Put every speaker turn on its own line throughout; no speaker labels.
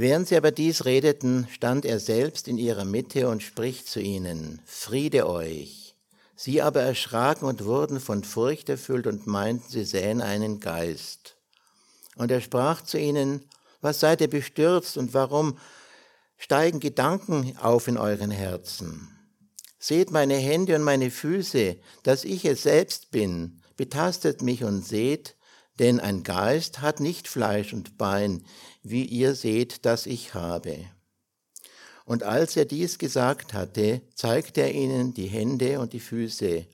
Während sie aber dies redeten, stand er selbst in ihrer Mitte und spricht zu ihnen, Friede euch. Sie aber erschraken und wurden von Furcht erfüllt und meinten, sie sähen einen Geist. Und er sprach zu ihnen, was seid ihr bestürzt und warum steigen Gedanken auf in euren Herzen? Seht meine Hände und meine Füße, dass ich es selbst bin, betastet mich und seht, denn ein Geist hat nicht Fleisch und Bein, wie ihr seht, dass ich habe. Und als er dies gesagt hatte, zeigte er ihnen die Hände und die Füße.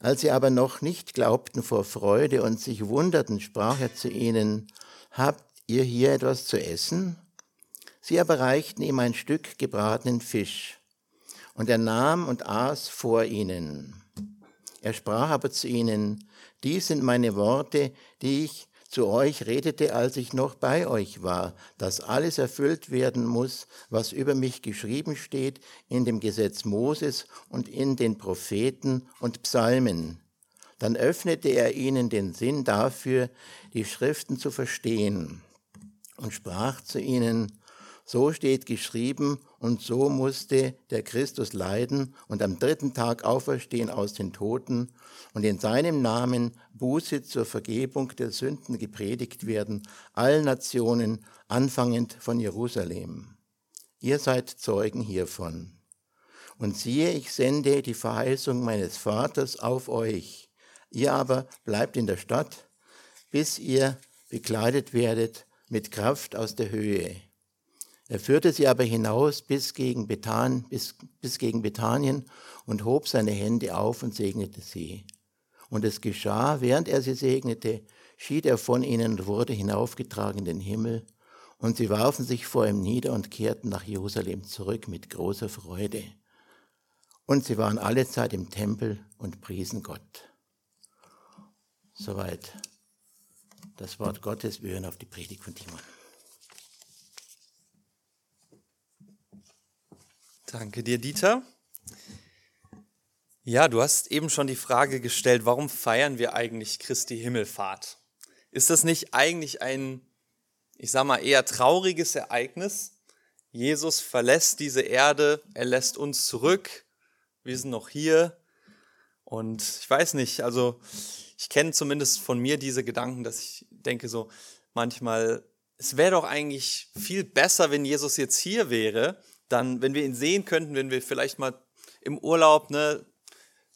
Als sie aber noch nicht glaubten vor Freude und sich wunderten, sprach er zu ihnen, Habt ihr hier etwas zu essen? Sie aber reichten ihm ein Stück gebratenen Fisch. Und er nahm und aß vor ihnen. Er sprach aber zu ihnen, dies sind meine Worte, die ich zu euch redete, als ich noch bei euch war, dass alles erfüllt werden muss, was über mich geschrieben steht in dem Gesetz Moses und in den Propheten und Psalmen. Dann öffnete er ihnen den Sinn dafür, die Schriften zu verstehen und sprach zu ihnen, so steht geschrieben, und so musste der Christus leiden und am dritten Tag auferstehen aus den Toten und in seinem Namen Buße zur Vergebung der Sünden gepredigt werden, allen Nationen, anfangend von Jerusalem. Ihr seid Zeugen hiervon. Und siehe, ich sende die Verheißung meines Vaters auf euch. Ihr aber bleibt in der Stadt, bis ihr bekleidet werdet mit Kraft aus der Höhe. Er führte sie aber hinaus bis gegen, Bethan, bis, bis gegen Bethanien und hob seine Hände auf und segnete sie. Und es geschah, während er sie segnete, schied er von ihnen und wurde hinaufgetragen in den Himmel. Und sie warfen sich vor ihm nieder und kehrten nach Jerusalem zurück mit großer Freude. Und sie waren alle Zeit im Tempel und priesen Gott. Soweit das Wort Gottes. Wir hören auf die Predigt von Timon.
Danke dir, Dieter. Ja, du hast eben schon die Frage gestellt, warum feiern wir eigentlich Christi Himmelfahrt? Ist das nicht eigentlich ein, ich sag mal, eher trauriges Ereignis? Jesus verlässt diese Erde, er lässt uns zurück, wir sind noch hier. Und ich weiß nicht, also ich kenne zumindest von mir diese Gedanken, dass ich denke so manchmal, es wäre doch eigentlich viel besser, wenn Jesus jetzt hier wäre dann, wenn wir ihn sehen könnten, wenn wir vielleicht mal im Urlaub ne,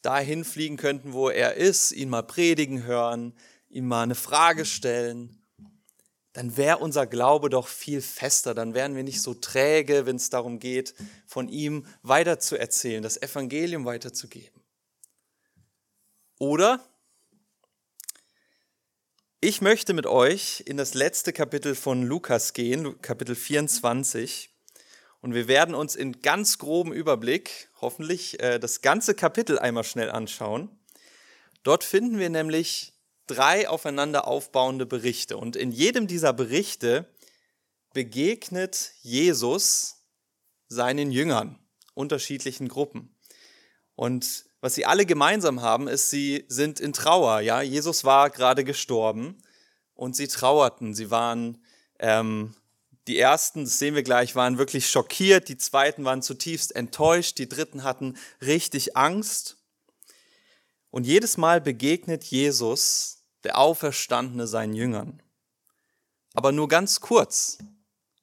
dahin fliegen könnten, wo er ist, ihn mal predigen hören, ihm mal eine Frage stellen, dann wäre unser Glaube doch viel fester, dann wären wir nicht so träge, wenn es darum geht, von ihm weiterzuerzählen, das Evangelium weiterzugeben. Oder ich möchte mit euch in das letzte Kapitel von Lukas gehen, Kapitel 24. Und wir werden uns in ganz groben Überblick hoffentlich äh, das ganze Kapitel einmal schnell anschauen. Dort finden wir nämlich drei aufeinander aufbauende Berichte. Und in jedem dieser Berichte begegnet Jesus seinen Jüngern, unterschiedlichen Gruppen. Und was sie alle gemeinsam haben, ist, sie sind in Trauer. Ja, Jesus war gerade gestorben und sie trauerten. Sie waren ähm, die ersten, das sehen wir gleich, waren wirklich schockiert, die zweiten waren zutiefst enttäuscht, die dritten hatten richtig Angst. Und jedes Mal begegnet Jesus, der Auferstandene, seinen Jüngern. Aber nur ganz kurz.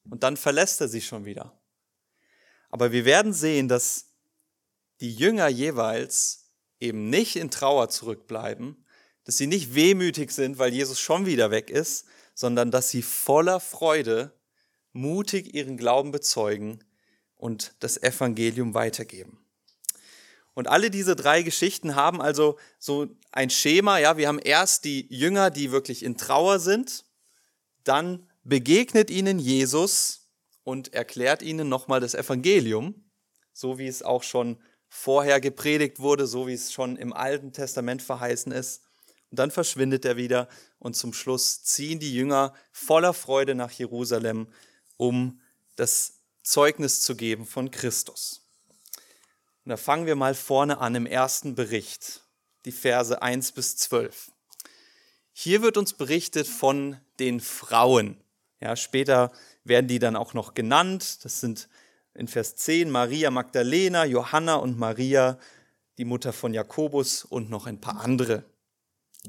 Und dann verlässt er sie schon wieder. Aber wir werden sehen, dass die Jünger jeweils eben nicht in Trauer zurückbleiben, dass sie nicht wehmütig sind, weil Jesus schon wieder weg ist, sondern dass sie voller Freude mutig ihren Glauben bezeugen und das Evangelium weitergeben. Und alle diese drei Geschichten haben also so ein Schema. Ja, wir haben erst die Jünger, die wirklich in Trauer sind. Dann begegnet ihnen Jesus und erklärt ihnen nochmal das Evangelium, so wie es auch schon vorher gepredigt wurde, so wie es schon im Alten Testament verheißen ist. Und dann verschwindet er wieder und zum Schluss ziehen die Jünger voller Freude nach Jerusalem um das Zeugnis zu geben von Christus. Und da fangen wir mal vorne an im ersten Bericht, die Verse 1 bis 12. Hier wird uns berichtet von den Frauen. Ja, später werden die dann auch noch genannt. Das sind in Vers 10 Maria Magdalena, Johanna und Maria, die Mutter von Jakobus und noch ein paar andere.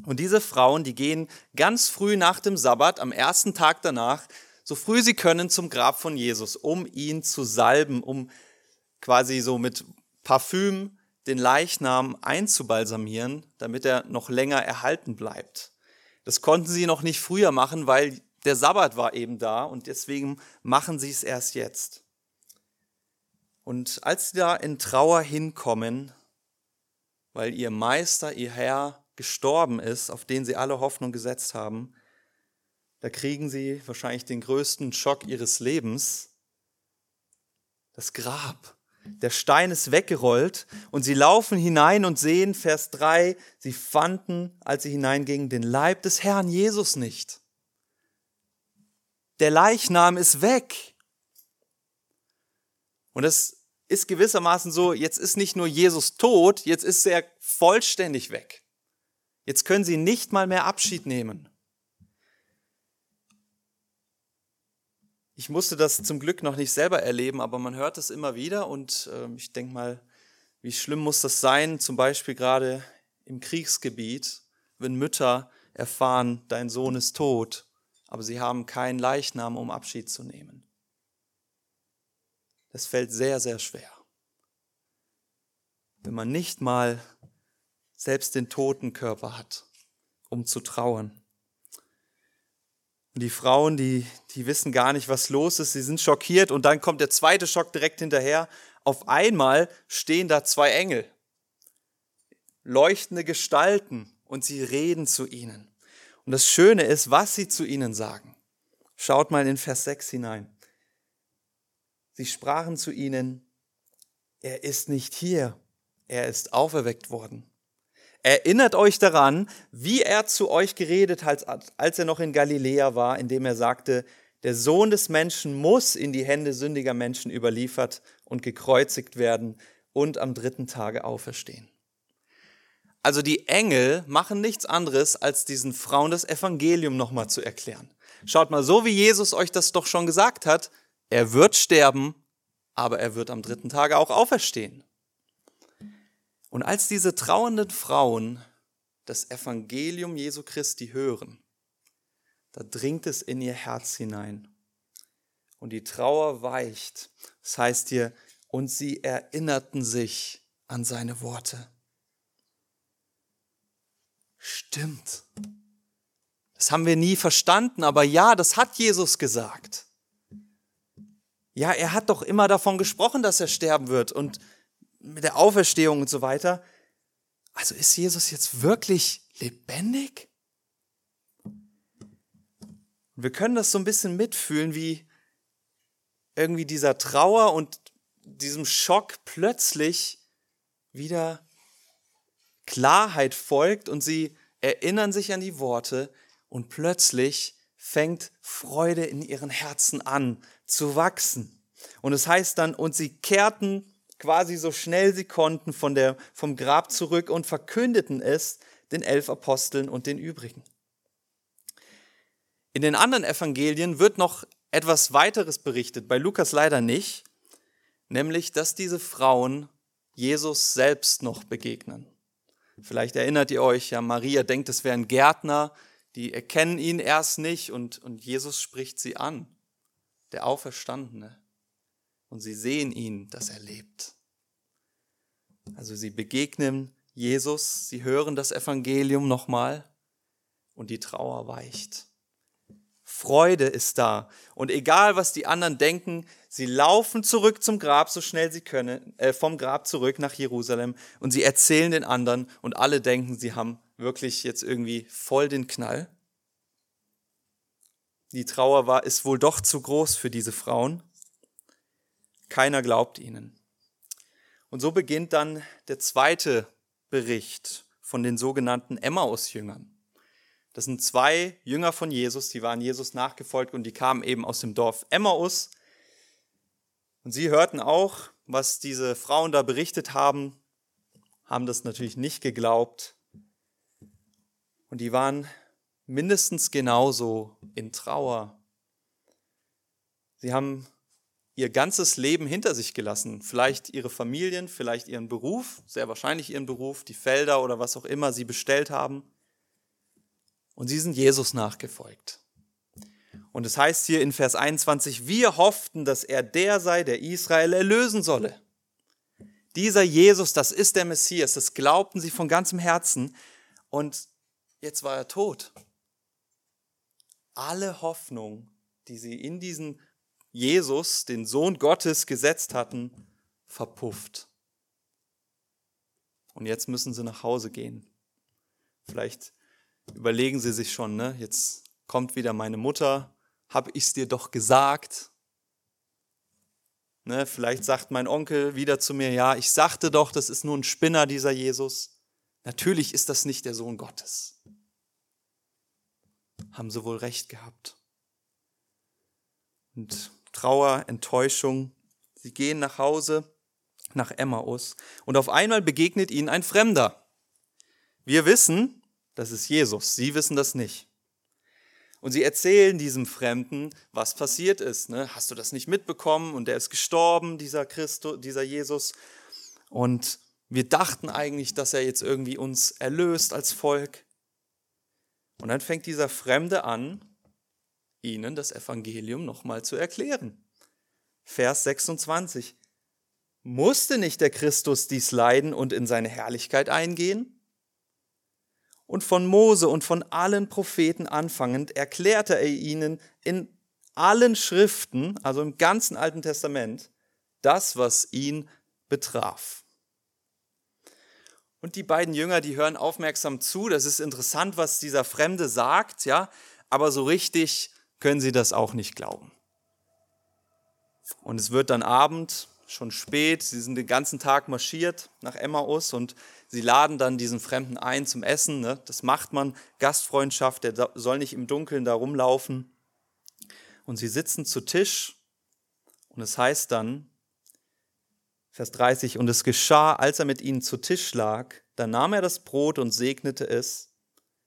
Und diese Frauen, die gehen ganz früh nach dem Sabbat, am ersten Tag danach, so früh sie können, zum Grab von Jesus, um ihn zu salben, um quasi so mit Parfüm den Leichnam einzubalsamieren, damit er noch länger erhalten bleibt. Das konnten sie noch nicht früher machen, weil der Sabbat war eben da und deswegen machen sie es erst jetzt. Und als sie da in Trauer hinkommen, weil ihr Meister, ihr Herr gestorben ist, auf den sie alle Hoffnung gesetzt haben, da kriegen sie wahrscheinlich den größten Schock ihres Lebens. Das Grab. Der Stein ist weggerollt und sie laufen hinein und sehen, Vers 3, sie fanden, als sie hineingingen, den Leib des Herrn Jesus nicht. Der Leichnam ist weg. Und es ist gewissermaßen so, jetzt ist nicht nur Jesus tot, jetzt ist er vollständig weg. Jetzt können sie nicht mal mehr Abschied nehmen. Ich musste das zum Glück noch nicht selber erleben, aber man hört es immer wieder und äh, ich denke mal, wie schlimm muss das sein, zum Beispiel gerade im Kriegsgebiet, wenn Mütter erfahren, dein Sohn ist tot, aber sie haben keinen Leichnam, um Abschied zu nehmen. Das fällt sehr, sehr schwer. Wenn man nicht mal selbst den toten Körper hat, um zu trauern. Und die Frauen, die, die wissen gar nicht, was los ist, sie sind schockiert und dann kommt der zweite Schock direkt hinterher. Auf einmal stehen da zwei Engel, leuchtende Gestalten und sie reden zu ihnen. Und das Schöne ist, was sie zu ihnen sagen. Schaut mal in Vers 6 hinein. Sie sprachen zu ihnen, er ist nicht hier, er ist auferweckt worden. Erinnert euch daran, wie er zu euch geredet hat, als er noch in Galiläa war, indem er sagte, der Sohn des Menschen muss in die Hände sündiger Menschen überliefert und gekreuzigt werden und am dritten Tage auferstehen. Also die Engel machen nichts anderes, als diesen Frauen das Evangelium nochmal zu erklären. Schaut mal, so wie Jesus euch das doch schon gesagt hat, er wird sterben, aber er wird am dritten Tage auch auferstehen. Und als diese trauernden Frauen das Evangelium Jesu Christi hören, da dringt es in ihr Herz hinein. Und die Trauer weicht. Das heißt hier, und sie erinnerten sich an seine Worte. Stimmt. Das haben wir nie verstanden, aber ja, das hat Jesus gesagt. Ja, er hat doch immer davon gesprochen, dass er sterben wird und mit der Auferstehung und so weiter. Also ist Jesus jetzt wirklich lebendig? Wir können das so ein bisschen mitfühlen, wie irgendwie dieser Trauer und diesem Schock plötzlich wieder Klarheit folgt und sie erinnern sich an die Worte und plötzlich fängt Freude in ihren Herzen an zu wachsen. Und es heißt dann, und sie kehrten quasi so schnell sie konnten von der, vom Grab zurück und verkündeten es den elf Aposteln und den übrigen. In den anderen Evangelien wird noch etwas weiteres berichtet, bei Lukas leider nicht, nämlich dass diese Frauen Jesus selbst noch begegnen. Vielleicht erinnert ihr euch, ja, Maria denkt, es wäre ein Gärtner, die erkennen ihn erst nicht und, und Jesus spricht sie an, der Auferstandene und sie sehen ihn, dass er lebt. Also sie begegnen Jesus, sie hören das Evangelium nochmal und die Trauer weicht. Freude ist da. Und egal, was die anderen denken, sie laufen zurück zum Grab, so schnell sie können, äh, vom Grab zurück nach Jerusalem und sie erzählen den anderen und alle denken, sie haben wirklich jetzt irgendwie voll den Knall. Die Trauer war, ist wohl doch zu groß für diese Frauen. Keiner glaubt ihnen. Und so beginnt dann der zweite Bericht von den sogenannten Emmaus-Jüngern. Das sind zwei Jünger von Jesus, die waren Jesus nachgefolgt und die kamen eben aus dem Dorf Emmaus. Und sie hörten auch, was diese Frauen da berichtet haben, haben das natürlich nicht geglaubt. Und die waren mindestens genauso in Trauer Sie haben ihr ganzes Leben hinter sich gelassen. Vielleicht ihre Familien, vielleicht ihren Beruf, sehr wahrscheinlich ihren Beruf, die Felder oder was auch immer sie bestellt haben. Und sie sind Jesus nachgefolgt. Und es heißt hier in Vers 21, wir hofften, dass er der sei, der Israel erlösen solle. Dieser Jesus, das ist der Messias, das glaubten sie von ganzem Herzen. Und jetzt war er tot. Alle Hoffnung, die sie in diesen Jesus, den Sohn Gottes, gesetzt hatten, verpufft. Und jetzt müssen sie nach Hause gehen. Vielleicht überlegen sie sich schon, ne? jetzt kommt wieder meine Mutter, habe ich es dir doch gesagt. Ne? Vielleicht sagt mein Onkel wieder zu mir, ja, ich sagte doch, das ist nur ein Spinner, dieser Jesus. Natürlich ist das nicht der Sohn Gottes. Haben sie wohl recht gehabt. Und Trauer, Enttäuschung. Sie gehen nach Hause, nach Emmaus, und auf einmal begegnet ihnen ein Fremder. Wir wissen, das ist Jesus, sie wissen das nicht. Und sie erzählen diesem Fremden, was passiert ist. Ne? Hast du das nicht mitbekommen? Und der ist gestorben, dieser Christus, dieser Jesus. Und wir dachten eigentlich, dass er jetzt irgendwie uns erlöst als Volk. Und dann fängt dieser Fremde an, ihnen das Evangelium nochmal zu erklären. Vers 26. Musste nicht der Christus dies leiden und in seine Herrlichkeit eingehen? Und von Mose und von allen Propheten anfangend erklärte er ihnen in allen Schriften, also im ganzen Alten Testament, das, was ihn betraf. Und die beiden Jünger, die hören aufmerksam zu. Das ist interessant, was dieser Fremde sagt, ja, aber so richtig können sie das auch nicht glauben. Und es wird dann Abend, schon spät, sie sind den ganzen Tag marschiert nach Emmaus und sie laden dann diesen Fremden ein zum Essen. Ne? Das macht man, Gastfreundschaft, der soll nicht im Dunkeln da rumlaufen. Und sie sitzen zu Tisch und es heißt dann, Vers 30, und es geschah, als er mit ihnen zu Tisch lag, da nahm er das Brot und segnete es,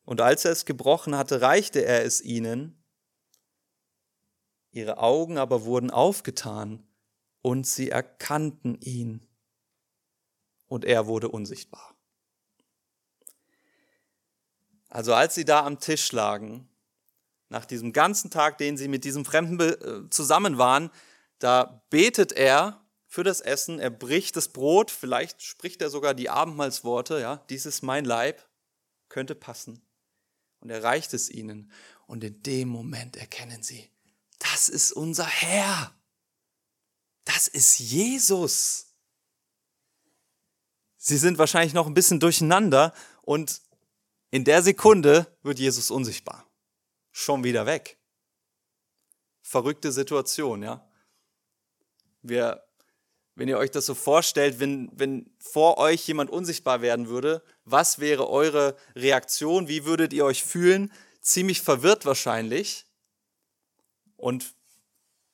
und als er es gebrochen hatte, reichte er es ihnen, Ihre Augen aber wurden aufgetan und sie erkannten ihn. Und er wurde unsichtbar. Also als sie da am Tisch lagen, nach diesem ganzen Tag, den sie mit diesem Fremden äh, zusammen waren, da betet er für das Essen, er bricht das Brot, vielleicht spricht er sogar die Abendmahlsworte, ja, dies ist mein Leib, könnte passen. Und er reicht es ihnen. Und in dem Moment erkennen sie, das ist unser Herr. Das ist Jesus. Sie sind wahrscheinlich noch ein bisschen durcheinander und in der Sekunde wird Jesus unsichtbar. Schon wieder weg. Verrückte Situation, ja. Wir, wenn ihr euch das so vorstellt, wenn, wenn vor euch jemand unsichtbar werden würde, was wäre eure Reaktion? Wie würdet ihr euch fühlen? Ziemlich verwirrt wahrscheinlich. Und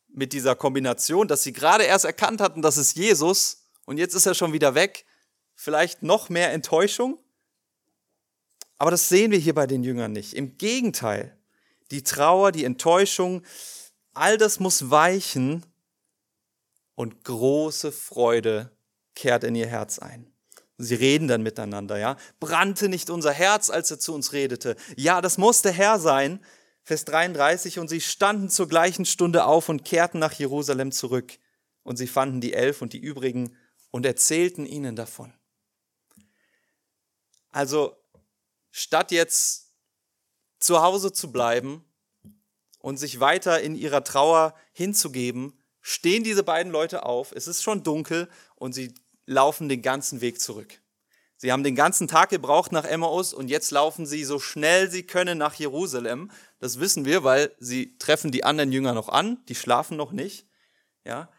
mit dieser Kombination, dass sie gerade erst erkannt hatten, das ist Jesus und jetzt ist er schon wieder weg, vielleicht noch mehr Enttäuschung. Aber das sehen wir hier bei den Jüngern nicht. Im Gegenteil, die Trauer, die Enttäuschung, all das muss weichen und große Freude kehrt in ihr Herz ein. Sie reden dann miteinander, ja. Brannte nicht unser Herz, als er zu uns redete. Ja, das muss der Herr sein, Vers 33, und sie standen zur gleichen Stunde auf und kehrten nach Jerusalem zurück. Und sie fanden die Elf und die übrigen und erzählten ihnen davon. Also, statt jetzt zu Hause zu bleiben und sich weiter in ihrer Trauer hinzugeben, stehen diese beiden Leute auf, es ist schon dunkel und sie laufen den ganzen Weg zurück. Sie haben den ganzen Tag gebraucht nach Emmaus und jetzt laufen sie so schnell sie können nach Jerusalem. Das wissen wir, weil sie treffen die anderen Jünger noch an, die schlafen noch nicht. Ja,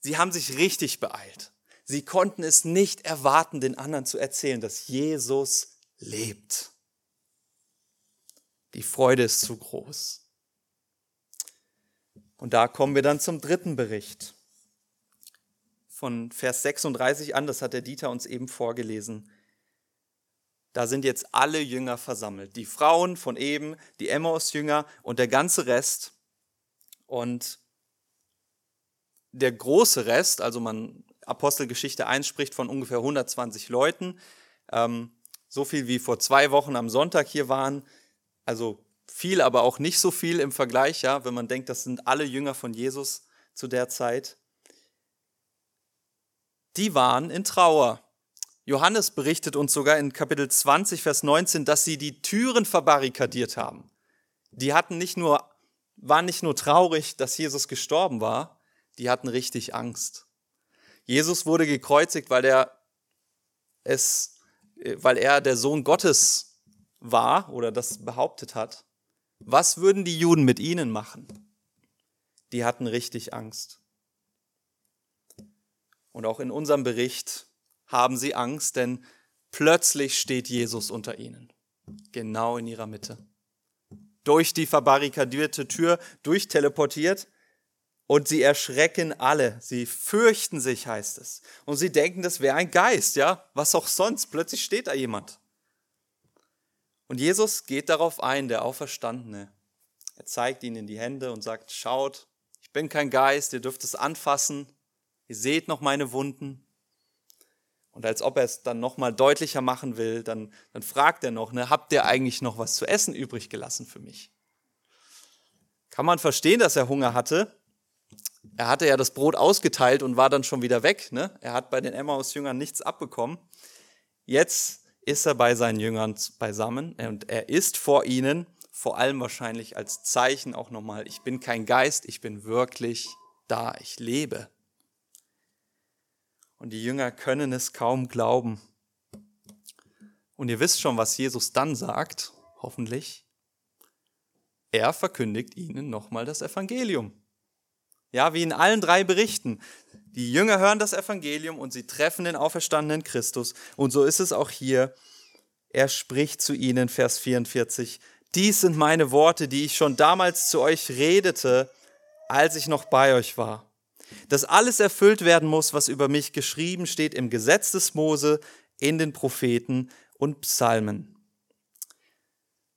sie haben sich richtig beeilt. Sie konnten es nicht erwarten, den anderen zu erzählen, dass Jesus lebt. Die Freude ist zu groß. Und da kommen wir dann zum dritten Bericht. Von Vers 36 an, das hat der Dieter uns eben vorgelesen. Da sind jetzt alle Jünger versammelt. Die Frauen von eben, die Emmaus-Jünger und der ganze Rest. Und der große Rest, also man Apostelgeschichte 1 spricht von ungefähr 120 Leuten, ähm, so viel wie vor zwei Wochen am Sonntag hier waren, also viel, aber auch nicht so viel im Vergleich, ja, wenn man denkt, das sind alle Jünger von Jesus zu der Zeit. Die waren in Trauer. Johannes berichtet uns sogar in Kapitel 20, Vers 19, dass sie die Türen verbarrikadiert haben. Die hatten nicht nur, waren nicht nur traurig, dass Jesus gestorben war, die hatten richtig Angst. Jesus wurde gekreuzigt, weil er es, weil er der Sohn Gottes war oder das behauptet hat. Was würden die Juden mit ihnen machen? Die hatten richtig Angst. Und auch in unserem Bericht haben sie Angst, denn plötzlich steht Jesus unter ihnen, genau in ihrer Mitte. Durch die verbarrikadierte Tür durchteleportiert und sie erschrecken alle. Sie fürchten sich, heißt es. Und sie denken, das wäre ein Geist, ja? Was auch sonst. Plötzlich steht da jemand. Und Jesus geht darauf ein, der Auferstandene. Er zeigt ihnen die Hände und sagt, schaut, ich bin kein Geist, ihr dürft es anfassen, ihr seht noch meine Wunden. Und als ob er es dann nochmal deutlicher machen will, dann, dann fragt er noch, ne, habt ihr eigentlich noch was zu essen übrig gelassen für mich? Kann man verstehen, dass er Hunger hatte. Er hatte ja das Brot ausgeteilt und war dann schon wieder weg. Ne? Er hat bei den Emmaus-Jüngern nichts abbekommen. Jetzt ist er bei seinen Jüngern beisammen und er ist vor ihnen, vor allem wahrscheinlich als Zeichen auch nochmal, ich bin kein Geist, ich bin wirklich da, ich lebe. Und die Jünger können es kaum glauben. Und ihr wisst schon, was Jesus dann sagt, hoffentlich. Er verkündigt ihnen nochmal das Evangelium. Ja, wie in allen drei Berichten. Die Jünger hören das Evangelium und sie treffen den auferstandenen Christus. Und so ist es auch hier. Er spricht zu ihnen, Vers 44, dies sind meine Worte, die ich schon damals zu euch redete, als ich noch bei euch war. Dass alles erfüllt werden muss, was über mich geschrieben steht im Gesetz des Mose, in den Propheten und Psalmen.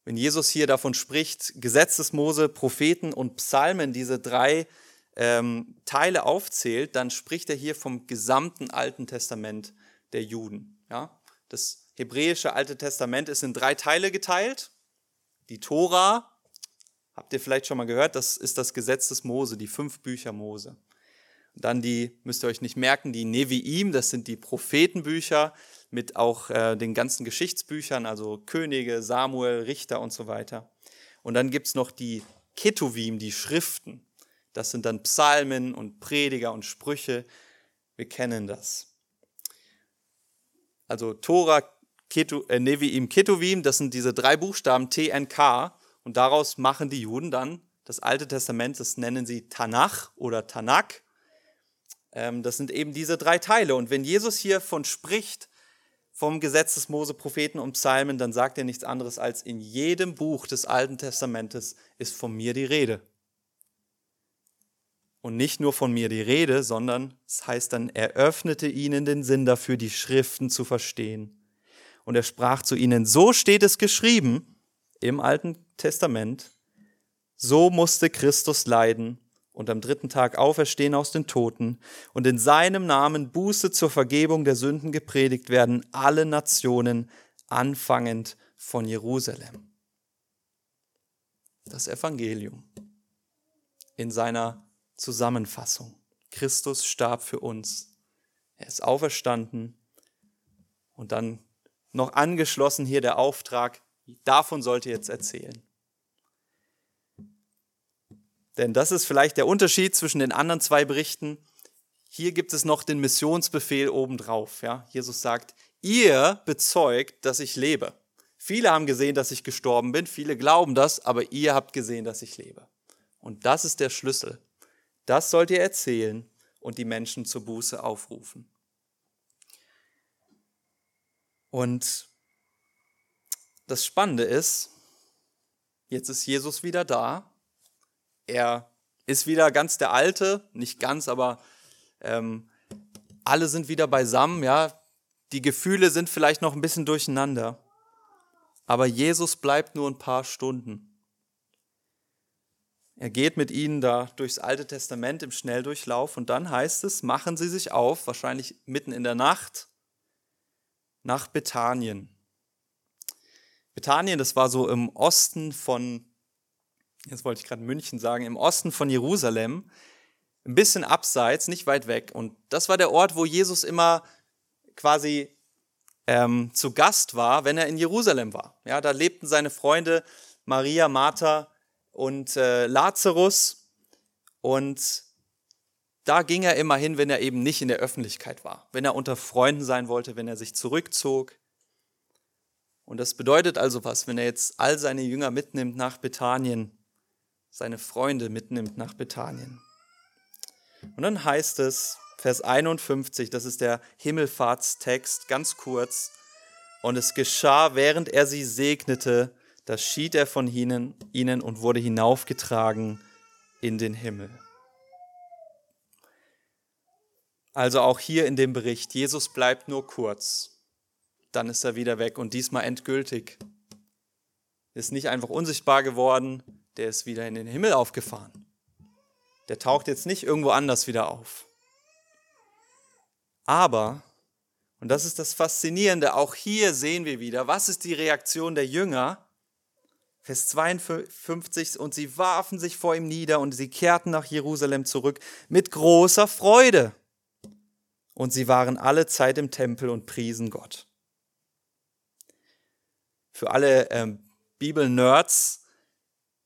Wenn Jesus hier davon spricht, Gesetz des Mose, Propheten und Psalmen, diese drei ähm, Teile aufzählt, dann spricht er hier vom gesamten Alten Testament der Juden. Ja? Das hebräische Alte Testament ist in drei Teile geteilt. Die Tora, habt ihr vielleicht schon mal gehört, das ist das Gesetz des Mose, die fünf Bücher Mose. Dann die, müsst ihr euch nicht merken, die Neviim, das sind die Prophetenbücher mit auch äh, den ganzen Geschichtsbüchern, also Könige, Samuel, Richter und so weiter. Und dann gibt es noch die Ketuvim, die Schriften. Das sind dann Psalmen und Prediger und Sprüche. Wir kennen das. Also Tora, Ketu, äh, Neviim, Ketuvim, das sind diese drei Buchstaben TNK. Und daraus machen die Juden dann das Alte Testament, das nennen sie Tanach oder Tanak. Ähm, das sind eben diese drei Teile. Und wenn Jesus hier von spricht, vom Gesetz des Mose, Propheten und Psalmen, dann sagt er nichts anderes als in jedem Buch des Alten Testamentes ist von mir die Rede. Und nicht nur von mir die Rede, sondern es heißt dann, er öffnete ihnen den Sinn dafür, die Schriften zu verstehen. Und er sprach zu ihnen, so steht es geschrieben im Alten Testament, so musste Christus leiden und am dritten Tag auferstehen aus den Toten und in seinem Namen Buße zur Vergebung der Sünden gepredigt werden, alle Nationen, anfangend von Jerusalem. Das Evangelium in seiner Zusammenfassung. Christus starb für uns. Er ist auferstanden. Und dann noch angeschlossen hier der Auftrag, davon sollt ihr jetzt erzählen. Denn das ist vielleicht der Unterschied zwischen den anderen zwei Berichten. Hier gibt es noch den Missionsbefehl obendrauf. Ja? Jesus sagt, ihr bezeugt, dass ich lebe. Viele haben gesehen, dass ich gestorben bin, viele glauben das, aber ihr habt gesehen, dass ich lebe. Und das ist der Schlüssel. Das sollt ihr erzählen und die Menschen zur Buße aufrufen. Und das Spannende ist, jetzt ist Jesus wieder da. Er ist wieder ganz der Alte, nicht ganz, aber ähm, alle sind wieder beisammen. Ja, die Gefühle sind vielleicht noch ein bisschen durcheinander, aber Jesus bleibt nur ein paar Stunden. Er geht mit ihnen da durchs Alte Testament im Schnelldurchlauf und dann heißt es, machen sie sich auf, wahrscheinlich mitten in der Nacht, nach Bethanien. Bethanien, das war so im Osten von, jetzt wollte ich gerade München sagen, im Osten von Jerusalem, ein bisschen abseits, nicht weit weg. Und das war der Ort, wo Jesus immer quasi ähm, zu Gast war, wenn er in Jerusalem war. Ja, da lebten seine Freunde Maria, Martha und äh, Lazarus. Und da ging er immer hin, wenn er eben nicht in der Öffentlichkeit war, wenn er unter Freunden sein wollte, wenn er sich zurückzog. Und das bedeutet also was, wenn er jetzt all seine Jünger mitnimmt nach Bethanien, seine Freunde mitnimmt nach Bethanien. Und dann heißt es, Vers 51, das ist der Himmelfahrtstext, ganz kurz. Und es geschah, während er sie segnete, da schied er von ihnen, und wurde hinaufgetragen in den Himmel. Also auch hier in dem Bericht, Jesus bleibt nur kurz, dann ist er wieder weg und diesmal endgültig. Ist nicht einfach unsichtbar geworden, der ist wieder in den Himmel aufgefahren. Der taucht jetzt nicht irgendwo anders wieder auf. Aber, und das ist das Faszinierende, auch hier sehen wir wieder, was ist die Reaktion der Jünger? Vers 52, und sie warfen sich vor ihm nieder und sie kehrten nach Jerusalem zurück mit großer Freude. Und sie waren alle Zeit im Tempel und priesen Gott. Für alle ähm, Bibel-Nerds,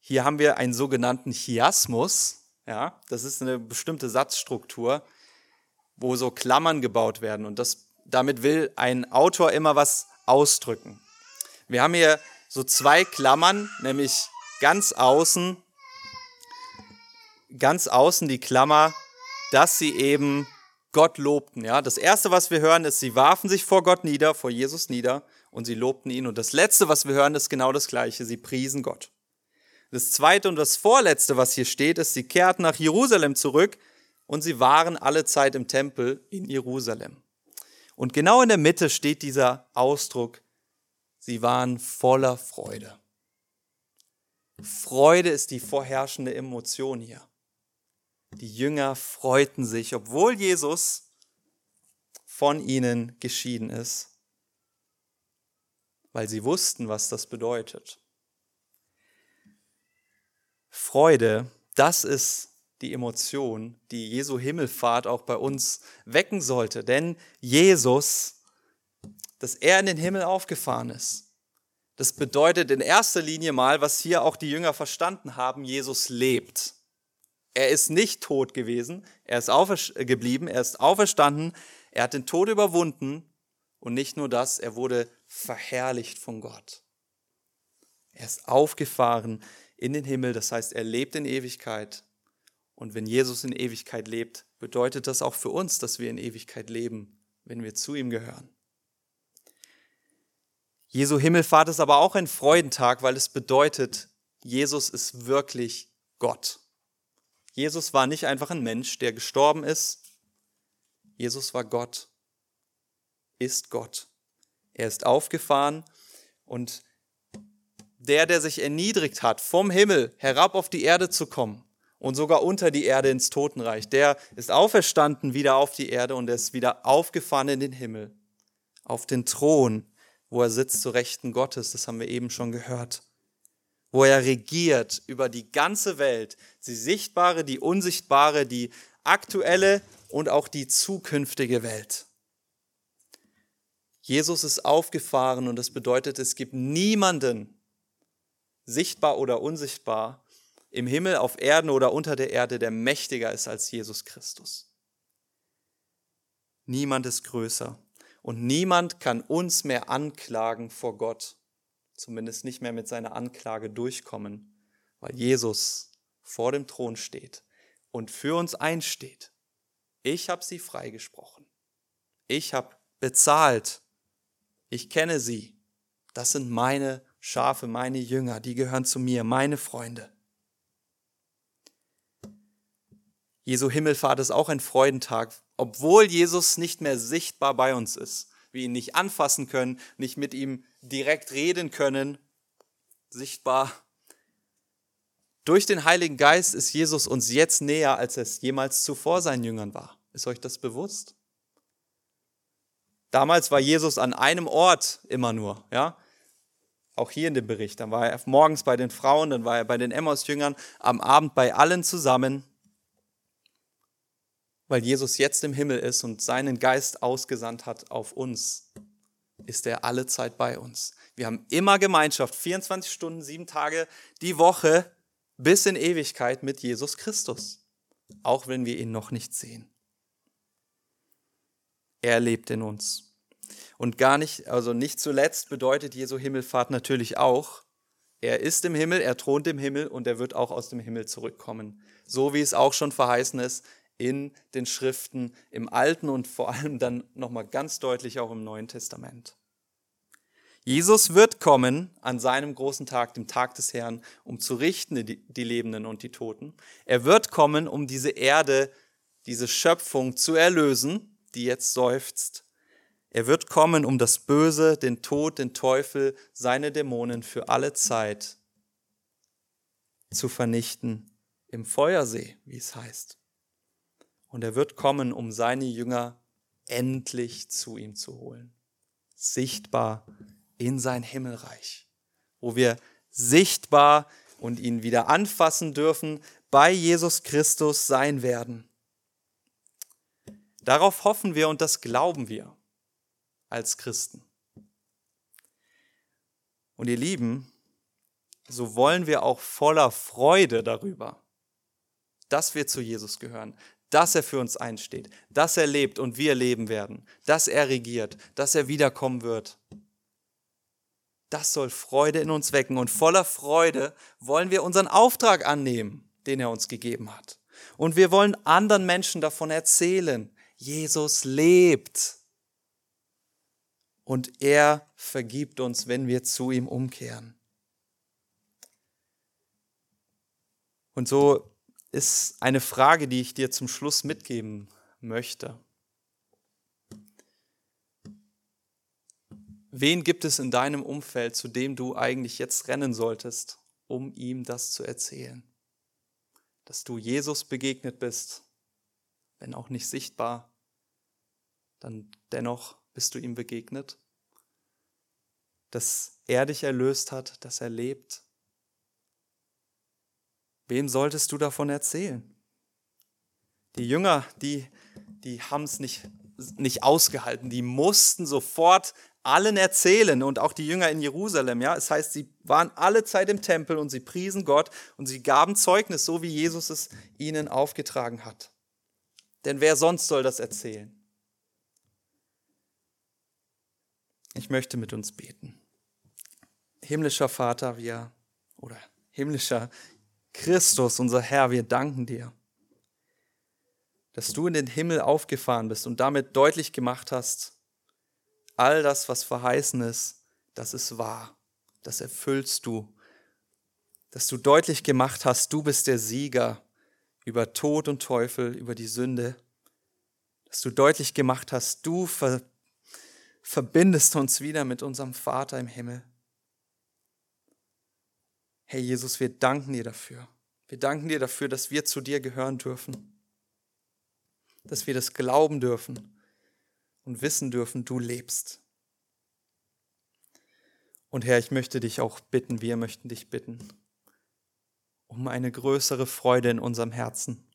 hier haben wir einen sogenannten Chiasmus. Ja, das ist eine bestimmte Satzstruktur, wo so Klammern gebaut werden. Und das, damit will ein Autor immer was ausdrücken. Wir haben hier so zwei Klammern, nämlich ganz außen, ganz außen die Klammer, dass sie eben Gott lobten. Ja, das erste, was wir hören, ist, sie warfen sich vor Gott nieder, vor Jesus nieder und sie lobten ihn. Und das letzte, was wir hören, ist genau das gleiche. Sie priesen Gott. Das zweite und das vorletzte, was hier steht, ist, sie kehrten nach Jerusalem zurück und sie waren alle Zeit im Tempel in Jerusalem. Und genau in der Mitte steht dieser Ausdruck, sie waren voller Freude. Freude ist die vorherrschende Emotion hier. Die Jünger freuten sich, obwohl Jesus von ihnen geschieden ist, weil sie wussten, was das bedeutet. Freude, das ist die Emotion, die Jesu Himmelfahrt auch bei uns wecken sollte. Denn Jesus, dass er in den Himmel aufgefahren ist, das bedeutet in erster Linie mal, was hier auch die Jünger verstanden haben, Jesus lebt. Er ist nicht tot gewesen, er ist geblieben, er ist auferstanden, er hat den Tod überwunden und nicht nur das, er wurde verherrlicht von Gott. Er ist aufgefahren in den Himmel, das heißt, er lebt in Ewigkeit. Und wenn Jesus in Ewigkeit lebt, bedeutet das auch für uns, dass wir in Ewigkeit leben, wenn wir zu ihm gehören. Jesu Himmelfahrt ist aber auch ein Freudentag, weil es bedeutet, Jesus ist wirklich Gott. Jesus war nicht einfach ein Mensch, der gestorben ist. Jesus war Gott, ist Gott. Er ist aufgefahren und der, der sich erniedrigt hat, vom Himmel herab auf die Erde zu kommen und sogar unter die Erde ins Totenreich, der ist auferstanden wieder auf die Erde und ist wieder aufgefahren in den Himmel, auf den Thron, wo er sitzt zu Rechten Gottes, das haben wir eben schon gehört wo er regiert über die ganze Welt, die sichtbare, die unsichtbare, die aktuelle und auch die zukünftige Welt. Jesus ist aufgefahren und das bedeutet, es gibt niemanden, sichtbar oder unsichtbar, im Himmel, auf Erden oder unter der Erde, der mächtiger ist als Jesus Christus. Niemand ist größer und niemand kann uns mehr anklagen vor Gott zumindest nicht mehr mit seiner Anklage durchkommen, weil Jesus vor dem Thron steht und für uns einsteht. Ich habe sie freigesprochen. Ich habe bezahlt. Ich kenne sie. Das sind meine Schafe, meine Jünger, die gehören zu mir, meine Freunde. Jesu Himmelfahrt ist auch ein Freudentag, obwohl Jesus nicht mehr sichtbar bei uns ist wir ihn nicht anfassen können, nicht mit ihm direkt reden können, sichtbar. Durch den Heiligen Geist ist Jesus uns jetzt näher, als es jemals zuvor seinen Jüngern war. Ist euch das bewusst? Damals war Jesus an einem Ort immer nur, ja? Auch hier in dem Bericht. Dann war er morgens bei den Frauen, dann war er bei den Emmaus-Jüngern, am Abend bei allen zusammen, weil Jesus jetzt im Himmel ist und seinen Geist ausgesandt hat auf uns, ist er alle Zeit bei uns. Wir haben immer Gemeinschaft, 24 Stunden, sieben Tage die Woche bis in Ewigkeit mit Jesus Christus, auch wenn wir ihn noch nicht sehen. Er lebt in uns. Und gar nicht, also nicht zuletzt bedeutet Jesu Himmelfahrt natürlich auch, er ist im Himmel, er thront im Himmel und er wird auch aus dem Himmel zurückkommen. So wie es auch schon verheißen ist in den Schriften im Alten und vor allem dann nochmal ganz deutlich auch im Neuen Testament. Jesus wird kommen an seinem großen Tag, dem Tag des Herrn, um zu richten die Lebenden und die Toten. Er wird kommen, um diese Erde, diese Schöpfung zu erlösen, die jetzt seufzt. Er wird kommen, um das Böse, den Tod, den Teufel, seine Dämonen für alle Zeit zu vernichten im Feuersee, wie es heißt. Und er wird kommen, um seine Jünger endlich zu ihm zu holen. Sichtbar in sein Himmelreich, wo wir sichtbar und ihn wieder anfassen dürfen, bei Jesus Christus sein werden. Darauf hoffen wir und das glauben wir als Christen. Und ihr Lieben, so wollen wir auch voller Freude darüber, dass wir zu Jesus gehören, dass er für uns einsteht, dass er lebt und wir leben werden, dass er regiert, dass er wiederkommen wird das soll Freude in uns wecken. Und voller Freude wollen wir unseren Auftrag annehmen, den er uns gegeben hat. Und wir wollen anderen Menschen davon erzählen, Jesus lebt. Und er vergibt uns, wenn wir zu ihm umkehren. Und so ist eine Frage, die ich dir zum Schluss mitgeben möchte. Wen gibt es in deinem Umfeld, zu dem du eigentlich jetzt rennen solltest, um ihm das zu erzählen? Dass du Jesus begegnet bist, wenn auch nicht sichtbar, dann dennoch bist du ihm begegnet. Dass er dich erlöst hat, dass er lebt. Wem solltest du davon erzählen? Die Jünger, die, die haben es nicht, nicht ausgehalten. Die mussten sofort allen erzählen und auch die Jünger in Jerusalem. Ja, es heißt, sie waren alle Zeit im Tempel und sie priesen Gott und sie gaben Zeugnis, so wie Jesus es ihnen aufgetragen hat. Denn wer sonst soll das erzählen? Ich möchte mit uns beten. Himmlischer Vater, wir oder himmlischer Christus, unser Herr, wir danken dir, dass du in den Himmel aufgefahren bist und damit deutlich gemacht hast, all das, was verheißen ist, das ist wahr. Das erfüllst du. Dass du deutlich gemacht hast, du bist der Sieger über Tod und Teufel, über die Sünde. Dass du deutlich gemacht hast, du ver verbindest uns wieder mit unserem Vater im Himmel. Herr Jesus, wir danken dir dafür. Wir danken dir dafür, dass wir zu dir gehören dürfen. Dass wir das glauben dürfen und wissen dürfen, du lebst. Und Herr, ich möchte dich auch bitten, wir möchten dich bitten, um eine größere Freude in unserem Herzen.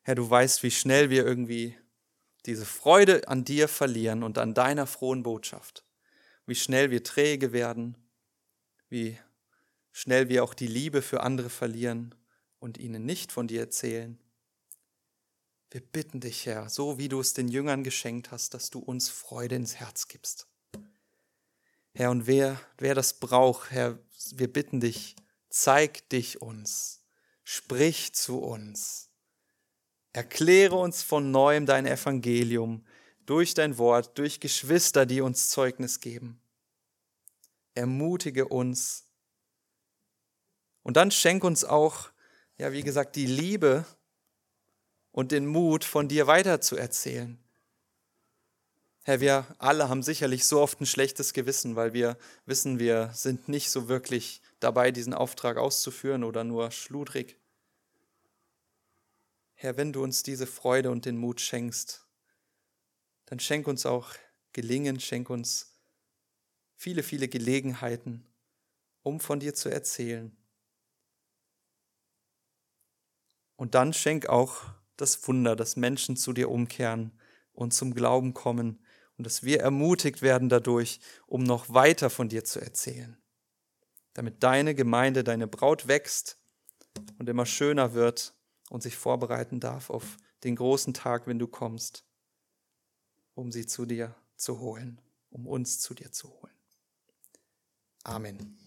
Herr, du weißt, wie schnell wir irgendwie diese Freude an dir verlieren und an deiner frohen Botschaft. Wie schnell wir träge werden, wie schnell wir auch die Liebe für andere verlieren und ihnen nicht von dir erzählen. Wir bitten dich, Herr, so wie du es den Jüngern geschenkt hast, dass du uns Freude ins Herz gibst. Herr, und wer, wer das braucht, Herr, wir bitten dich, zeig dich uns, sprich zu uns, erkläre uns von neuem dein Evangelium durch dein Wort, durch Geschwister, die uns Zeugnis geben. Ermutige uns. Und dann schenk uns auch, ja, wie gesagt, die Liebe, und den Mut, von dir weiterzuerzählen. Herr, wir alle haben sicherlich so oft ein schlechtes Gewissen, weil wir wissen, wir sind nicht so wirklich dabei, diesen Auftrag auszuführen oder nur schludrig. Herr, wenn du uns diese Freude und den Mut schenkst, dann schenk uns auch Gelingen, schenk uns viele, viele Gelegenheiten, um von dir zu erzählen. Und dann schenk auch das Wunder, dass Menschen zu dir umkehren und zum Glauben kommen und dass wir ermutigt werden dadurch, um noch weiter von dir zu erzählen, damit deine Gemeinde, deine Braut wächst und immer schöner wird und sich vorbereiten darf auf den großen Tag, wenn du kommst, um sie zu dir zu holen, um uns zu dir zu holen. Amen.